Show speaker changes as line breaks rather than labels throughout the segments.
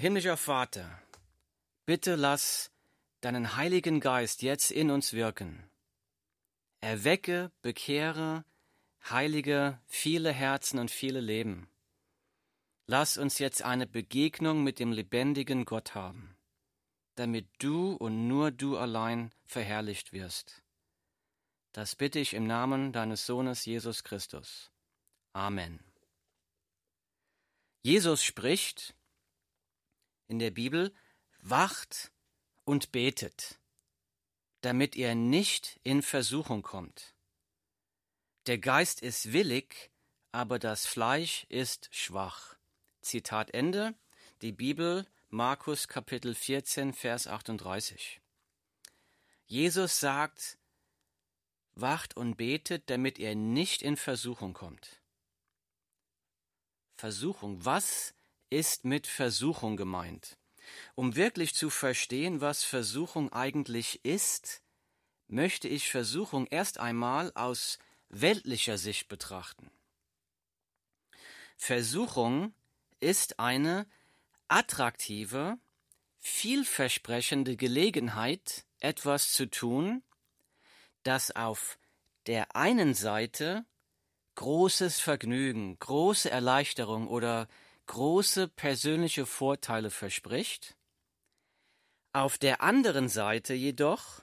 Himmlischer Vater, bitte lass deinen Heiligen Geist jetzt in uns wirken. Erwecke, bekehre, heilige viele Herzen und viele Leben. Lass uns jetzt eine Begegnung mit dem lebendigen Gott haben, damit du und nur du allein verherrlicht wirst. Das bitte ich im Namen deines Sohnes Jesus Christus. Amen. Jesus spricht in der Bibel, wacht und betet, damit ihr nicht in Versuchung kommt. Der Geist ist willig, aber das Fleisch ist schwach. Zitat Ende, die Bibel, Markus Kapitel 14, Vers 38. Jesus sagt, wacht und betet, damit ihr nicht in Versuchung kommt. Versuchung, was ist mit Versuchung gemeint? Um wirklich zu verstehen, was Versuchung eigentlich ist, möchte ich Versuchung erst einmal aus weltlicher Sicht betrachten. Versuchung ist eine attraktive, vielversprechende Gelegenheit, etwas zu tun, das auf der einen Seite großes Vergnügen, große Erleichterung oder große persönliche Vorteile verspricht, auf der anderen Seite jedoch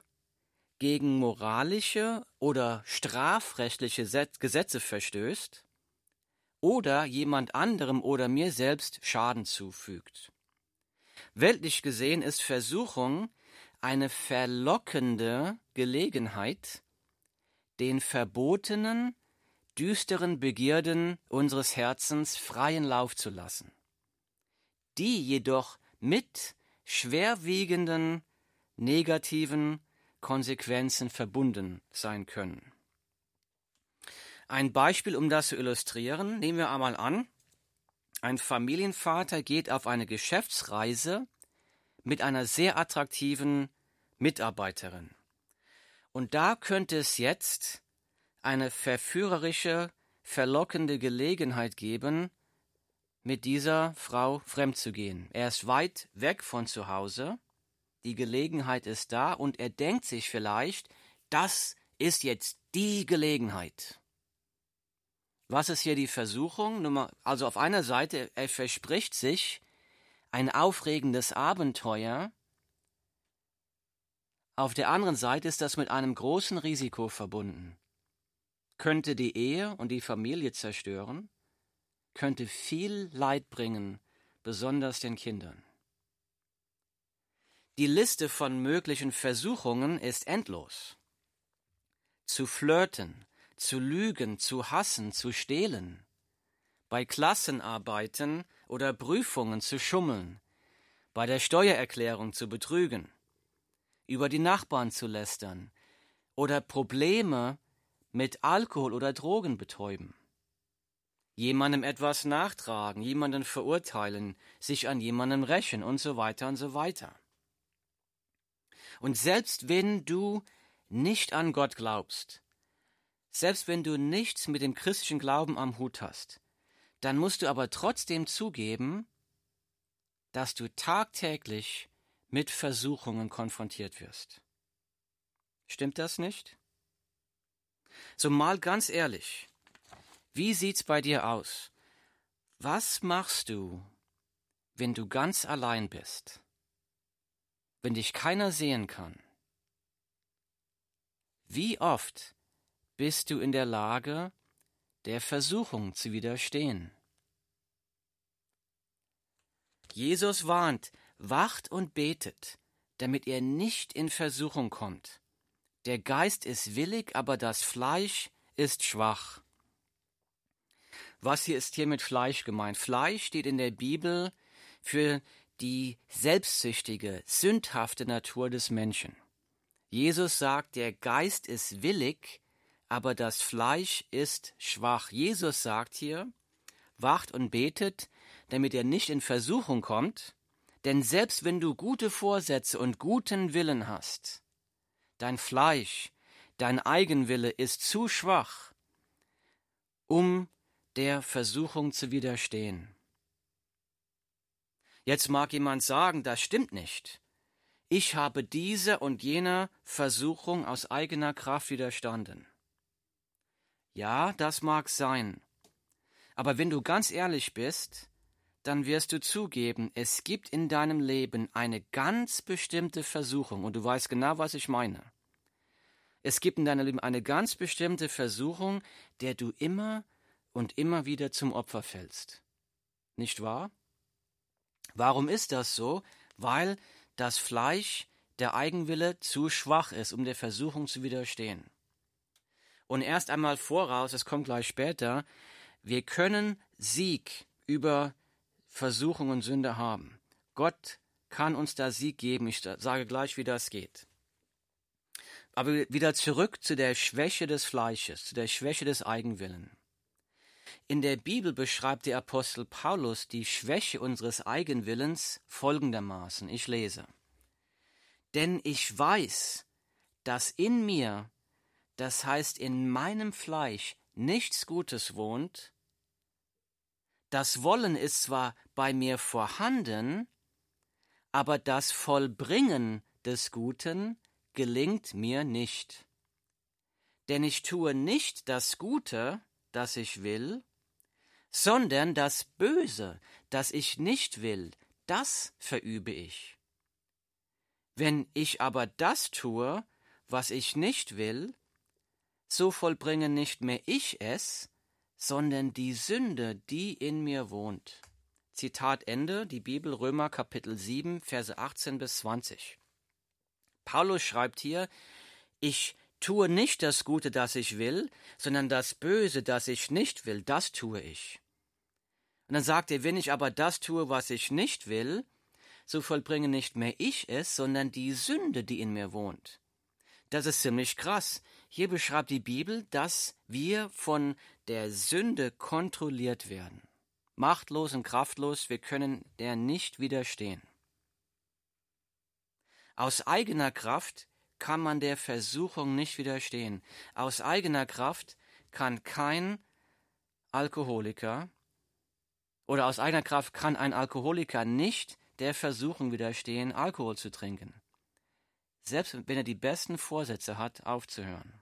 gegen moralische oder strafrechtliche Gesetze verstößt oder jemand anderem oder mir selbst Schaden zufügt. Weltlich gesehen ist Versuchung eine verlockende Gelegenheit, den verbotenen, düsteren Begierden unseres Herzens freien Lauf zu lassen, die jedoch mit schwerwiegenden negativen Konsequenzen verbunden sein können. Ein Beispiel, um das zu illustrieren, nehmen wir einmal an, ein Familienvater geht auf eine Geschäftsreise mit einer sehr attraktiven Mitarbeiterin. Und da könnte es jetzt eine verführerische, verlockende Gelegenheit geben, mit dieser Frau fremd zu gehen. Er ist weit weg von zu Hause, die Gelegenheit ist da und er denkt sich vielleicht, das ist jetzt die Gelegenheit. Was ist hier die Versuchung? Also auf einer Seite, er verspricht sich ein aufregendes Abenteuer. Auf der anderen Seite ist das mit einem großen Risiko verbunden. Könnte die Ehe und die Familie zerstören, könnte viel Leid bringen, besonders den Kindern. Die Liste von möglichen Versuchungen ist endlos. Zu flirten, zu lügen, zu hassen, zu stehlen, bei Klassenarbeiten oder Prüfungen zu schummeln, bei der Steuererklärung zu betrügen, über die Nachbarn zu lästern oder Probleme mit Alkohol oder Drogen betäuben, jemandem etwas nachtragen, jemanden verurteilen, sich an jemandem rächen und so weiter und so weiter. Und selbst wenn du nicht an Gott glaubst, selbst wenn du nichts mit dem christlichen Glauben am Hut hast, dann musst du aber trotzdem zugeben, dass du tagtäglich mit Versuchungen konfrontiert wirst. Stimmt das nicht? So mal ganz ehrlich, wie sieht's bei dir aus? Was machst du, wenn du ganz allein bist? Wenn dich keiner sehen kann? Wie oft bist du in der Lage, der Versuchung zu widerstehen. Jesus warnt, wacht und betet, damit ihr nicht in Versuchung kommt. Der Geist ist willig, aber das Fleisch ist schwach. Was hier ist hier mit Fleisch gemeint? Fleisch steht in der Bibel für die selbstsüchtige, sündhafte Natur des Menschen. Jesus sagt, der Geist ist willig, aber das Fleisch ist schwach. Jesus sagt hier, wacht und betet, damit er nicht in Versuchung kommt, denn selbst wenn du gute Vorsätze und guten Willen hast, dein Fleisch, dein Eigenwille ist zu schwach, um der Versuchung zu widerstehen. Jetzt mag jemand sagen, das stimmt nicht. Ich habe dieser und jener Versuchung aus eigener Kraft widerstanden. Ja, das mag sein. Aber wenn du ganz ehrlich bist, dann wirst du zugeben, es gibt in deinem Leben eine ganz bestimmte Versuchung, und du weißt genau, was ich meine. Es gibt in deinem Leben eine ganz bestimmte Versuchung, der du immer und immer wieder zum Opfer fällst. Nicht wahr? Warum ist das so? Weil das Fleisch, der Eigenwille, zu schwach ist, um der Versuchung zu widerstehen. Und erst einmal voraus, es kommt gleich später, wir können Sieg über Versuchung und Sünde haben. Gott kann uns da Sieg geben. Ich sage gleich, wie das geht. Aber wieder zurück zu der Schwäche des Fleisches, zu der Schwäche des Eigenwillen. In der Bibel beschreibt der Apostel Paulus die Schwäche unseres Eigenwillens folgendermaßen. Ich lese. Denn ich weiß, dass in mir, das heißt in meinem Fleisch, nichts Gutes wohnt. Das Wollen ist zwar bei mir vorhanden, aber das Vollbringen des Guten gelingt mir nicht. Denn ich tue nicht das Gute, das ich will, sondern das Böse, das ich nicht will, das verübe ich. Wenn ich aber das tue, was ich nicht will, so vollbringe nicht mehr ich es, sondern die Sünde, die in mir wohnt. Zitat Ende, die Bibel Römer Kapitel 7, Verse 18 bis 20. Paulus schreibt hier, ich tue nicht das Gute, das ich will, sondern das Böse, das ich nicht will, das tue ich. Und dann sagt er, wenn ich aber das tue, was ich nicht will, so vollbringe nicht mehr ich es, sondern die Sünde, die in mir wohnt. Das ist ziemlich krass. Hier beschreibt die Bibel, dass wir von der Sünde kontrolliert werden. Machtlos und kraftlos, wir können der nicht widerstehen. Aus eigener Kraft kann man der Versuchung nicht widerstehen. Aus eigener Kraft kann kein Alkoholiker oder aus eigener Kraft kann ein Alkoholiker nicht der Versuchung widerstehen, Alkohol zu trinken. Selbst wenn er die besten Vorsätze hat, aufzuhören.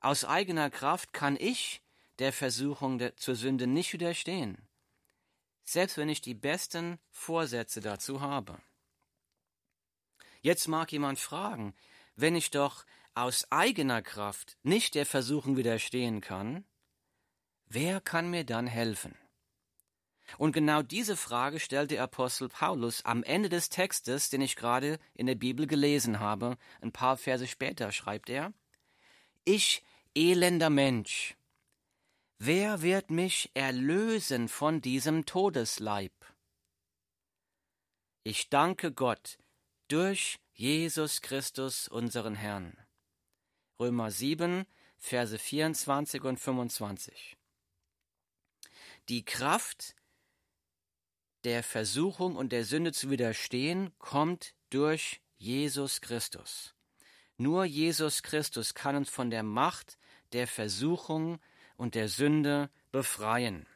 Aus eigener Kraft kann ich der Versuchung der, zur Sünde nicht widerstehen. Selbst wenn ich die besten Vorsätze dazu habe. Jetzt mag jemand fragen, wenn ich doch aus eigener Kraft nicht der Versuchung widerstehen kann, wer kann mir dann helfen? Und genau diese Frage stellt der Apostel Paulus am Ende des Textes, den ich gerade in der Bibel gelesen habe. Ein paar Verse später schreibt er, Ich, elender Mensch, wer wird mich erlösen von diesem Todesleib? Ich danke Gott, durch Jesus Christus, unseren Herrn. Römer 7, Verse 24 und 25. Die Kraft der Versuchung und der Sünde zu widerstehen kommt durch Jesus Christus. Nur Jesus Christus kann uns von der Macht der Versuchung und der Sünde befreien.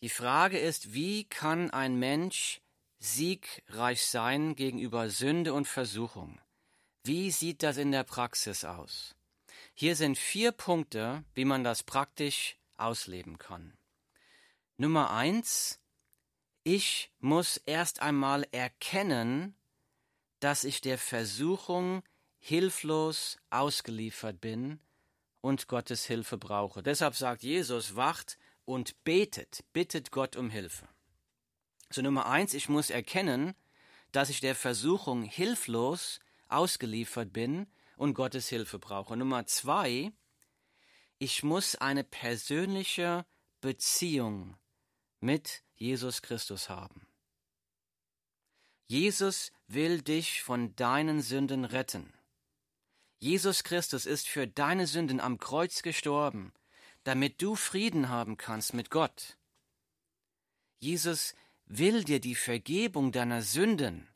Die Frage ist, wie kann ein Mensch siegreich sein gegenüber Sünde und Versuchung? Wie sieht das in der Praxis aus? Hier sind vier Punkte, wie man das praktisch ausleben kann. Nummer eins, ich muss erst einmal erkennen, dass ich der Versuchung hilflos ausgeliefert bin und Gottes Hilfe brauche. Deshalb sagt Jesus, wacht und betet, bittet Gott um Hilfe. So Nummer eins, ich muss erkennen, dass ich der Versuchung hilflos ausgeliefert bin und Gottes Hilfe brauche. Nummer zwei, ich muss eine persönliche Beziehung mit Jesus Christus haben. Jesus will dich von deinen Sünden retten. Jesus Christus ist für deine Sünden am Kreuz gestorben damit du Frieden haben kannst mit Gott. Jesus will dir die Vergebung deiner Sünden,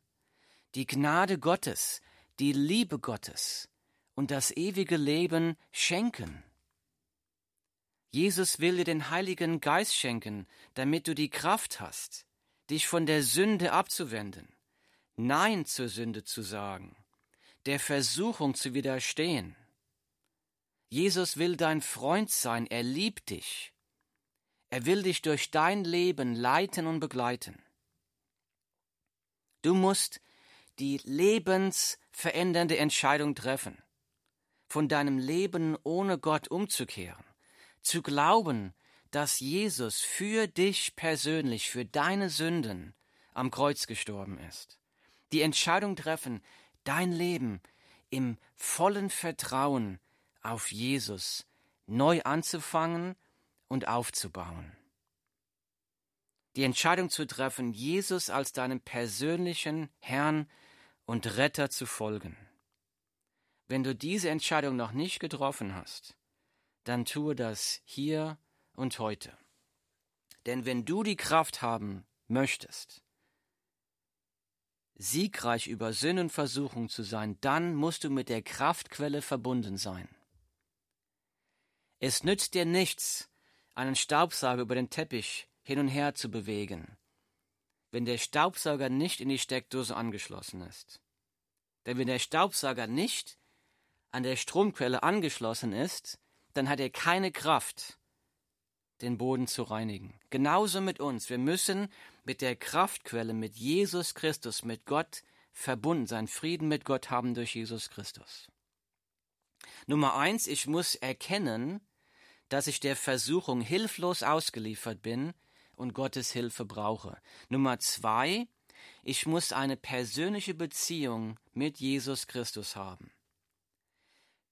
die Gnade Gottes, die Liebe Gottes und das ewige Leben schenken. Jesus will dir den Heiligen Geist schenken, damit du die Kraft hast, dich von der Sünde abzuwenden, Nein zur Sünde zu sagen, der Versuchung zu widerstehen. Jesus will dein Freund sein, er liebt dich. Er will dich durch dein Leben leiten und begleiten. Du musst die lebensverändernde Entscheidung treffen, von deinem Leben ohne Gott umzukehren, zu glauben, dass Jesus für dich persönlich, für deine Sünden am Kreuz gestorben ist. Die Entscheidung treffen, dein Leben im vollen Vertrauen auf Jesus neu anzufangen und aufzubauen. Die Entscheidung zu treffen, Jesus als deinem persönlichen Herrn und Retter zu folgen. Wenn du diese Entscheidung noch nicht getroffen hast, dann tue das hier und heute. Denn wenn du die Kraft haben möchtest, siegreich über Sinn und Versuchung zu sein, dann musst du mit der Kraftquelle verbunden sein. Es nützt dir nichts, einen Staubsauger über den Teppich hin und her zu bewegen, wenn der Staubsauger nicht in die Steckdose angeschlossen ist. Denn wenn der Staubsauger nicht an der Stromquelle angeschlossen ist, dann hat er keine Kraft, den Boden zu reinigen. Genauso mit uns. Wir müssen mit der Kraftquelle, mit Jesus Christus, mit Gott verbunden sein, Frieden mit Gott haben durch Jesus Christus. Nummer eins, ich muss erkennen, dass ich der Versuchung hilflos ausgeliefert bin und Gottes Hilfe brauche. Nummer zwei, ich muss eine persönliche Beziehung mit Jesus Christus haben.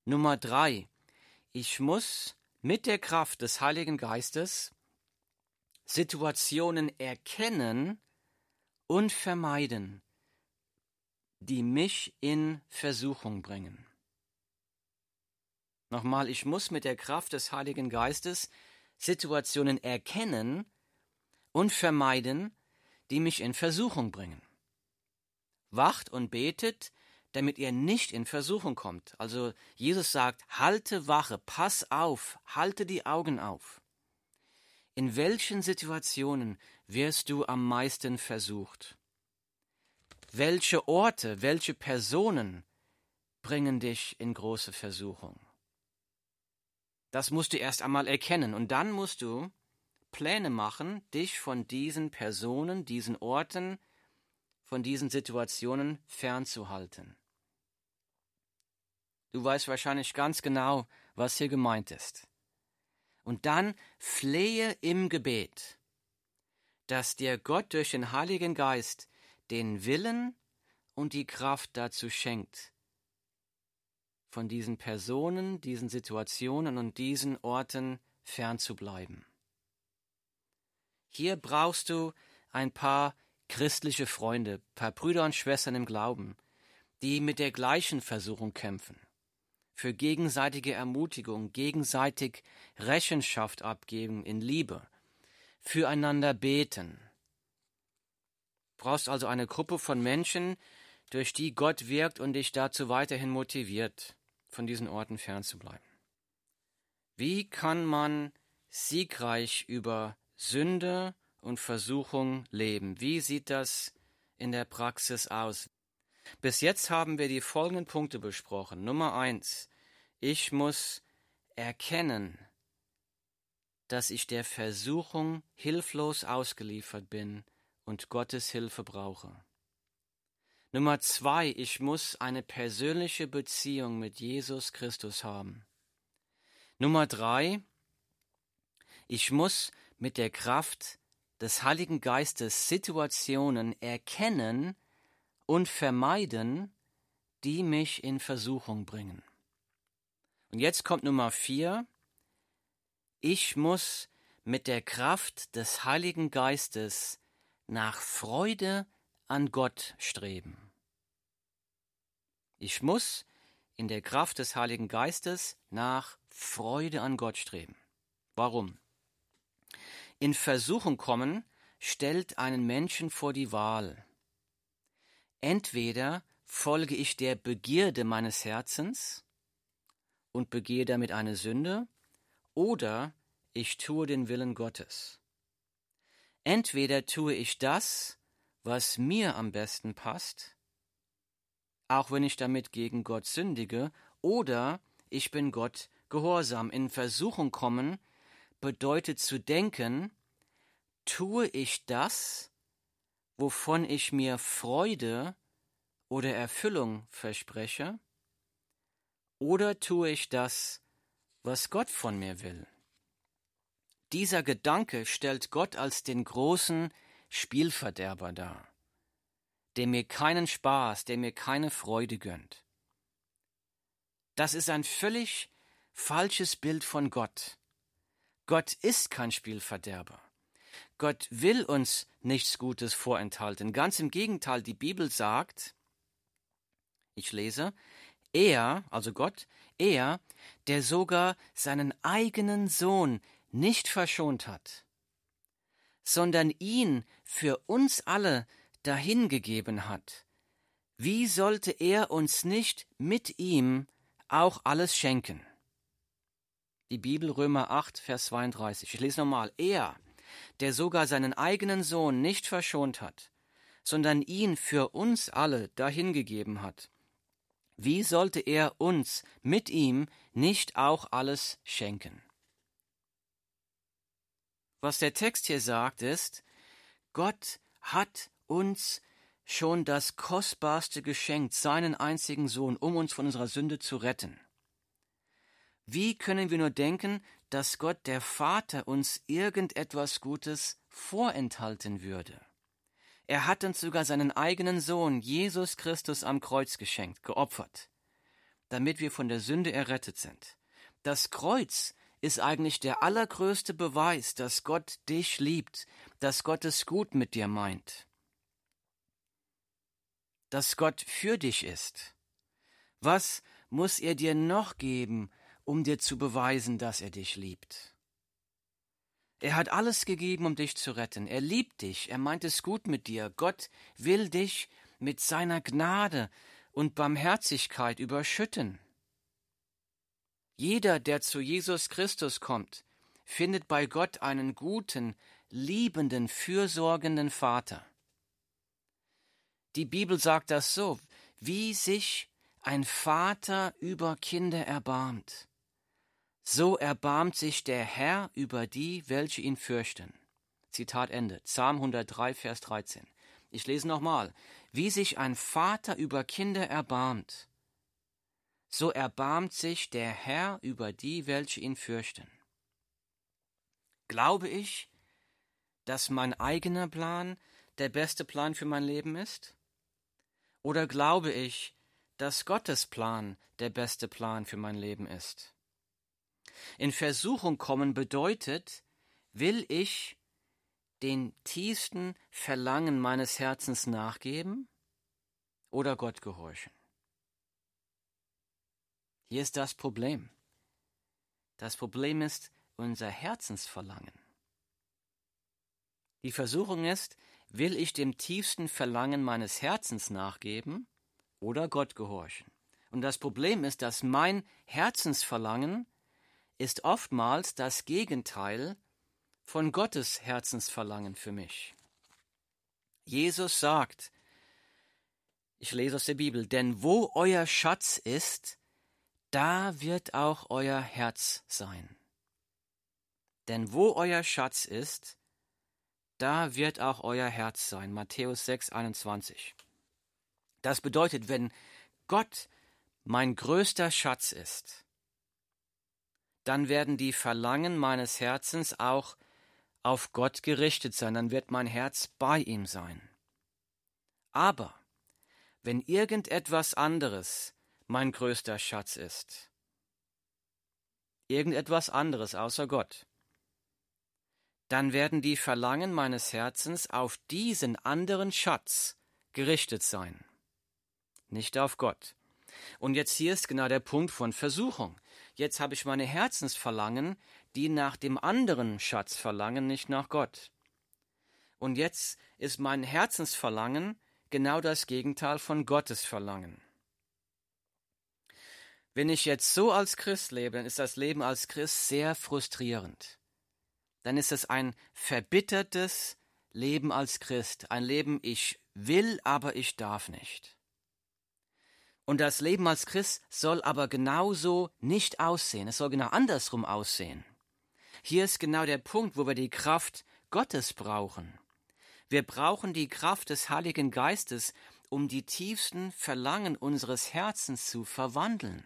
Nummer drei, ich muss mit der Kraft des Heiligen Geistes Situationen erkennen und vermeiden, die mich in Versuchung bringen. Nochmal, ich muss mit der Kraft des Heiligen Geistes Situationen erkennen und vermeiden, die mich in Versuchung bringen. Wacht und betet, damit ihr nicht in Versuchung kommt. Also Jesus sagt, halte Wache, pass auf, halte die Augen auf. In welchen Situationen wirst du am meisten versucht? Welche Orte, welche Personen bringen dich in große Versuchung? Das musst du erst einmal erkennen und dann musst du Pläne machen, dich von diesen Personen, diesen Orten, von diesen Situationen fernzuhalten. Du weißt wahrscheinlich ganz genau, was hier gemeint ist. Und dann flehe im Gebet, dass dir Gott durch den Heiligen Geist den Willen und die Kraft dazu schenkt, von diesen Personen, diesen Situationen und diesen Orten fernzubleiben. Hier brauchst du ein paar christliche Freunde, paar Brüder und Schwestern im Glauben, die mit der gleichen Versuchung kämpfen, für gegenseitige Ermutigung, gegenseitig Rechenschaft abgeben in Liebe, füreinander beten. Du brauchst also eine Gruppe von Menschen, durch die Gott wirkt und dich dazu weiterhin motiviert von diesen Orten fernzubleiben. Wie kann man siegreich über Sünde und Versuchung leben? Wie sieht das in der Praxis aus? Bis jetzt haben wir die folgenden Punkte besprochen. Nummer eins. Ich muss erkennen, dass ich der Versuchung hilflos ausgeliefert bin und Gottes Hilfe brauche. Nummer zwei, ich muss eine persönliche Beziehung mit Jesus Christus haben. Nummer drei, ich muss mit der Kraft des Heiligen Geistes Situationen erkennen und vermeiden, die mich in Versuchung bringen. Und jetzt kommt Nummer vier, ich muss mit der Kraft des Heiligen Geistes nach Freude an Gott streben. Ich muss in der Kraft des Heiligen Geistes nach Freude an Gott streben. Warum? In Versuchung kommen stellt einen Menschen vor die Wahl. Entweder folge ich der Begierde meines Herzens und begehe damit eine Sünde, oder ich tue den Willen Gottes. Entweder tue ich das, was mir am besten passt, auch wenn ich damit gegen Gott sündige, oder ich bin Gott gehorsam. In Versuchung kommen bedeutet zu denken, tue ich das, wovon ich mir Freude oder Erfüllung verspreche, oder tue ich das, was Gott von mir will? Dieser Gedanke stellt Gott als den großen Spielverderber dar, der mir keinen Spaß, der mir keine Freude gönnt. Das ist ein völlig falsches Bild von Gott. Gott ist kein Spielverderber. Gott will uns nichts Gutes vorenthalten. Ganz im Gegenteil, die Bibel sagt, ich lese, er, also Gott, er, der sogar seinen eigenen Sohn nicht verschont hat, sondern ihn für uns alle dahingegeben hat, wie sollte er uns nicht mit ihm auch alles schenken? Die Bibel Römer 8, Vers 32. Ich lese nochmal. Er, der sogar seinen eigenen Sohn nicht verschont hat, sondern ihn für uns alle dahingegeben hat, wie sollte er uns mit ihm nicht auch alles schenken? Was der Text hier sagt ist, Gott hat uns schon das Kostbarste geschenkt, seinen einzigen Sohn, um uns von unserer Sünde zu retten. Wie können wir nur denken, dass Gott der Vater uns irgendetwas Gutes vorenthalten würde? Er hat uns sogar seinen eigenen Sohn, Jesus Christus, am Kreuz geschenkt, geopfert, damit wir von der Sünde errettet sind. Das Kreuz ist eigentlich der allergrößte Beweis, dass Gott dich liebt, dass Gott es gut mit dir meint, dass Gott für dich ist. Was muss er dir noch geben, um dir zu beweisen, dass er dich liebt? Er hat alles gegeben, um dich zu retten. Er liebt dich, er meint es gut mit dir. Gott will dich mit seiner Gnade und Barmherzigkeit überschütten. Jeder, der zu Jesus Christus kommt, findet bei Gott einen guten, liebenden, fürsorgenden Vater. Die Bibel sagt das so, wie sich ein Vater über Kinder erbarmt. So erbarmt sich der Herr über die, welche ihn fürchten. Zitat Ende. Psalm 103, Vers 13. Ich lese nochmal. Wie sich ein Vater über Kinder erbarmt, so erbarmt sich der Herr über die, welche ihn fürchten. Glaube ich, dass mein eigener Plan der beste Plan für mein Leben ist? Oder glaube ich, dass Gottes Plan der beste Plan für mein Leben ist? In Versuchung kommen bedeutet, will ich den tiefsten Verlangen meines Herzens nachgeben oder Gott gehorchen? Hier ist das Problem. Das Problem ist unser Herzensverlangen. Die Versuchung ist, will ich dem tiefsten Verlangen meines Herzens nachgeben oder Gott gehorchen? Und das Problem ist, dass mein Herzensverlangen ist oftmals das Gegenteil von Gottes Herzensverlangen für mich. Jesus sagt, ich lese aus der Bibel, denn wo euer Schatz ist, da wird auch euer Herz sein. Denn wo euer Schatz ist, da wird auch euer Herz sein. Matthäus 6, 21. Das bedeutet, wenn Gott mein größter Schatz ist, dann werden die Verlangen meines Herzens auch auf Gott gerichtet sein, dann wird mein Herz bei ihm sein. Aber wenn irgendetwas anderes mein größter Schatz ist. Irgendetwas anderes außer Gott. Dann werden die Verlangen meines Herzens auf diesen anderen Schatz gerichtet sein, nicht auf Gott. Und jetzt hier ist genau der Punkt von Versuchung. Jetzt habe ich meine Herzensverlangen, die nach dem anderen Schatz verlangen, nicht nach Gott. Und jetzt ist mein Herzensverlangen genau das Gegenteil von Gottes Verlangen. Wenn ich jetzt so als Christ lebe, dann ist das Leben als Christ sehr frustrierend. dann ist es ein verbittertes Leben als Christ, ein Leben, ich will, aber ich darf nicht. Und das Leben als Christ soll aber genauso nicht aussehen, es soll genau andersrum aussehen. Hier ist genau der Punkt, wo wir die Kraft Gottes brauchen. Wir brauchen die Kraft des Heiligen Geistes, um die tiefsten Verlangen unseres Herzens zu verwandeln.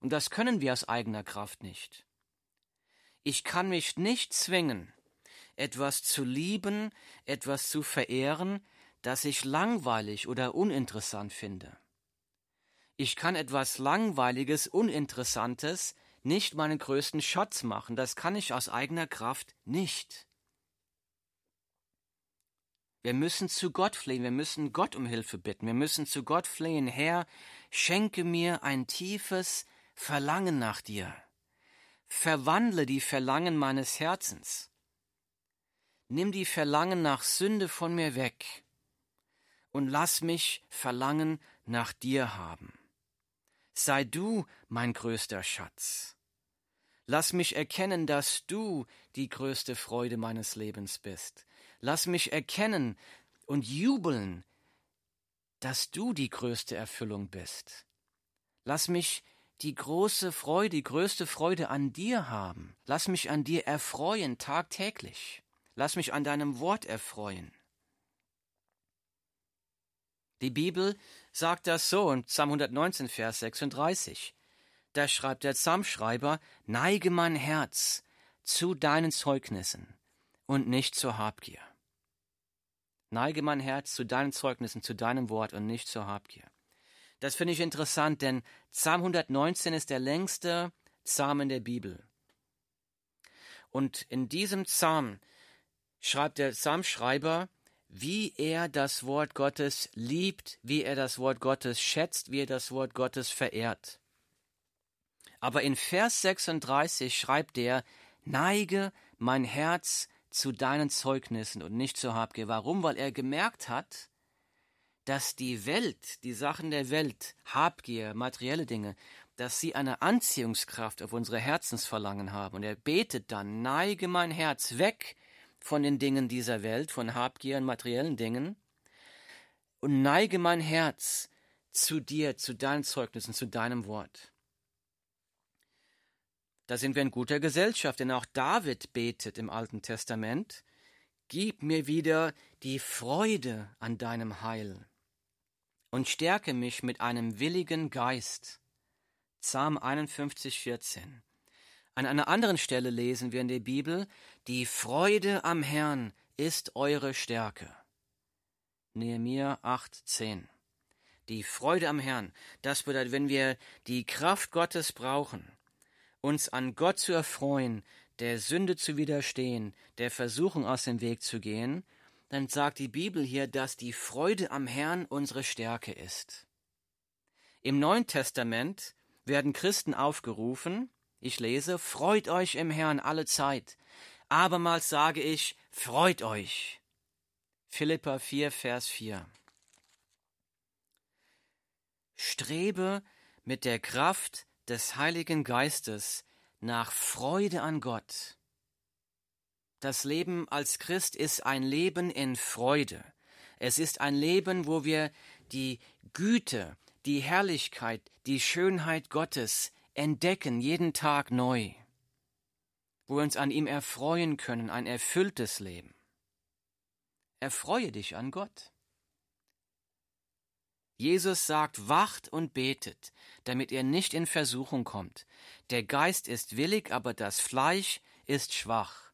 Und das können wir aus eigener Kraft nicht. Ich kann mich nicht zwingen, etwas zu lieben, etwas zu verehren, das ich langweilig oder uninteressant finde. Ich kann etwas Langweiliges, Uninteressantes nicht meinen größten Schatz machen, das kann ich aus eigener Kraft nicht. Wir müssen zu Gott flehen, wir müssen Gott um Hilfe bitten, wir müssen zu Gott flehen, Herr, schenke mir ein tiefes Verlangen nach dir. Verwandle die Verlangen meines Herzens. Nimm die Verlangen nach Sünde von mir weg und lass mich Verlangen nach dir haben. Sei du mein größter Schatz. Lass mich erkennen, dass du die größte Freude meines Lebens bist. Lass mich erkennen und jubeln, dass du die größte Erfüllung bist. Lass mich die große Freude, die größte Freude an dir haben. Lass mich an dir erfreuen tagtäglich. Lass mich an deinem Wort erfreuen. Die Bibel sagt das so in Psalm 119, Vers 36. Da schreibt der Psalmschreiber, neige mein Herz zu deinen Zeugnissen und nicht zur Habgier. Neige mein Herz zu deinen Zeugnissen, zu deinem Wort und nicht zur Habgier. Das finde ich interessant, denn Psalm 119 ist der längste Psalm in der Bibel. Und in diesem Psalm schreibt der Psalmschreiber, wie er das Wort Gottes liebt, wie er das Wort Gottes schätzt, wie er das Wort Gottes verehrt. Aber in Vers 36 schreibt er, neige mein Herz zu deinen Zeugnissen und nicht zur Habgier. Warum? Weil er gemerkt hat, dass die Welt, die Sachen der Welt, Habgier, materielle Dinge, dass sie eine Anziehungskraft auf unsere Herzensverlangen haben. Und er betet dann, neige mein Herz weg von den Dingen dieser Welt, von Habgier und materiellen Dingen, und neige mein Herz zu dir, zu deinen Zeugnissen, zu deinem Wort. Da sind wir in guter Gesellschaft, denn auch David betet im Alten Testament, Gib mir wieder die Freude an deinem Heil und stärke mich mit einem willigen Geist. Psalm 51, 14. An einer anderen Stelle lesen wir in der Bibel, die Freude am Herrn ist eure Stärke. Nehemiah 8, 10. Die Freude am Herrn, das bedeutet, wenn wir die Kraft Gottes brauchen, uns an Gott zu erfreuen, der Sünde zu widerstehen, der Versuchung aus dem Weg zu gehen, dann sagt die Bibel hier, dass die Freude am Herrn unsere Stärke ist. Im Neuen Testament werden Christen aufgerufen, ich lese, Freut euch im Herrn alle Zeit. Abermals sage ich, freut euch. Philippa 4, Vers 4. Strebe mit der Kraft des Heiligen Geistes nach Freude an Gott das Leben als Christ ist ein Leben in Freude. Es ist ein Leben, wo wir die Güte, die Herrlichkeit, die Schönheit Gottes entdecken, jeden Tag neu, wo wir uns an ihm erfreuen können, ein erfülltes Leben. Erfreue dich an Gott. Jesus sagt, wacht und betet, damit ihr nicht in Versuchung kommt. Der Geist ist willig, aber das Fleisch ist schwach.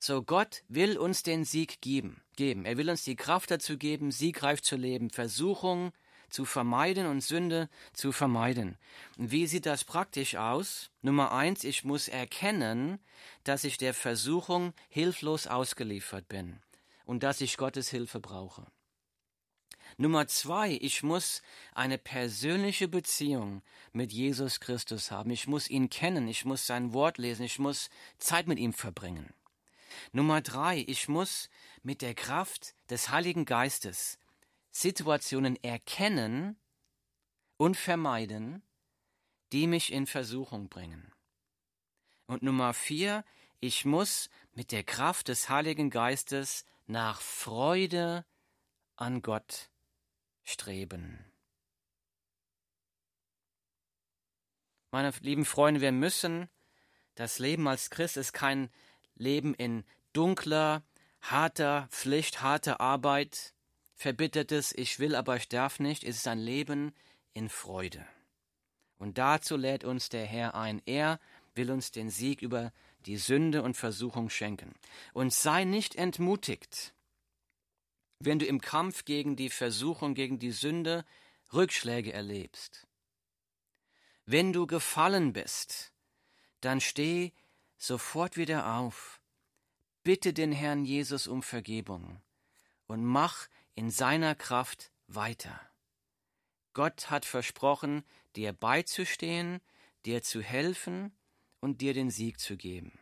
So Gott will uns den Sieg geben, geben. Er will uns die Kraft dazu geben, siegreich zu leben, Versuchung zu vermeiden und Sünde zu vermeiden. Wie sieht das praktisch aus? Nummer eins, ich muss erkennen, dass ich der Versuchung hilflos ausgeliefert bin und dass ich Gottes Hilfe brauche. Nummer zwei, ich muss eine persönliche Beziehung mit Jesus Christus haben. Ich muss ihn kennen, ich muss sein Wort lesen, ich muss Zeit mit ihm verbringen. Nummer drei, ich muss mit der Kraft des Heiligen Geistes Situationen erkennen und vermeiden, die mich in Versuchung bringen. Und Nummer vier, Ich muss mit der Kraft des Heiligen Geistes nach Freude an Gott streben. Meine lieben Freunde, wir müssen, das Leben als Christ ist kein Leben in dunkler, harter Pflicht, harter Arbeit, verbittertes Ich will, aber ich darf nicht. Ist ein Leben in Freude. Und dazu lädt uns der Herr ein. Er will uns den Sieg über die Sünde und Versuchung schenken. Und sei nicht entmutigt, wenn du im Kampf gegen die Versuchung, gegen die Sünde Rückschläge erlebst. Wenn du gefallen bist, dann steh sofort wieder auf, bitte den Herrn Jesus um Vergebung und mach in seiner Kraft weiter. Gott hat versprochen, dir beizustehen, dir zu helfen und dir den Sieg zu geben.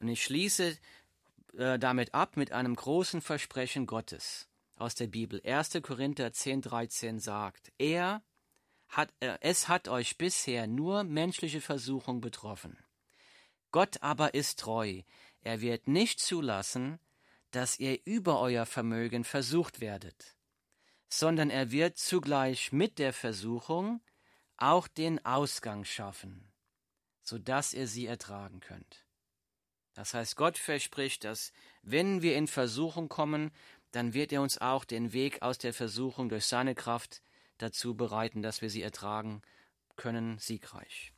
Und ich schließe äh, damit ab mit einem großen Versprechen Gottes aus der Bibel. 1. Korinther 10, 13 sagt, er hat, äh, es hat euch bisher nur menschliche Versuchung betroffen. Gott aber ist treu. Er wird nicht zulassen, dass ihr über euer Vermögen versucht werdet, sondern er wird zugleich mit der Versuchung auch den Ausgang schaffen, so dass ihr sie ertragen könnt. Das heißt, Gott verspricht, dass wenn wir in Versuchung kommen, dann wird er uns auch den Weg aus der Versuchung durch seine Kraft dazu bereiten, dass wir sie ertragen können, siegreich.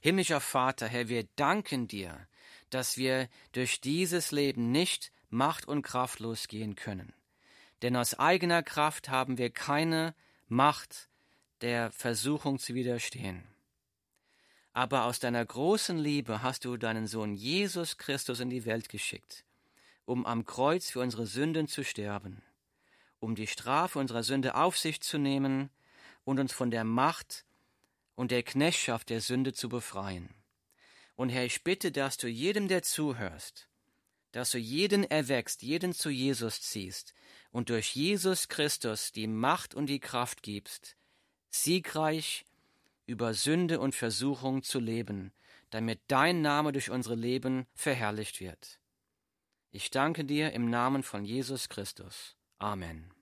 Himmlischer Vater, Herr, wir danken dir, dass wir durch dieses Leben nicht macht- und kraftlos gehen können. Denn aus eigener Kraft haben wir keine Macht, der Versuchung zu widerstehen. Aber aus deiner großen Liebe hast du deinen Sohn Jesus Christus in die Welt geschickt, um am Kreuz für unsere Sünden zu sterben um die Strafe unserer Sünde auf sich zu nehmen und uns von der Macht und der Knechtschaft der Sünde zu befreien. Und Herr, ich bitte, dass du jedem, der zuhörst, dass du jeden erwächst, jeden zu Jesus ziehst und durch Jesus Christus die Macht und die Kraft gibst, siegreich über Sünde und Versuchung zu leben, damit dein Name durch unsere Leben verherrlicht wird. Ich danke dir im Namen von Jesus Christus. Amen.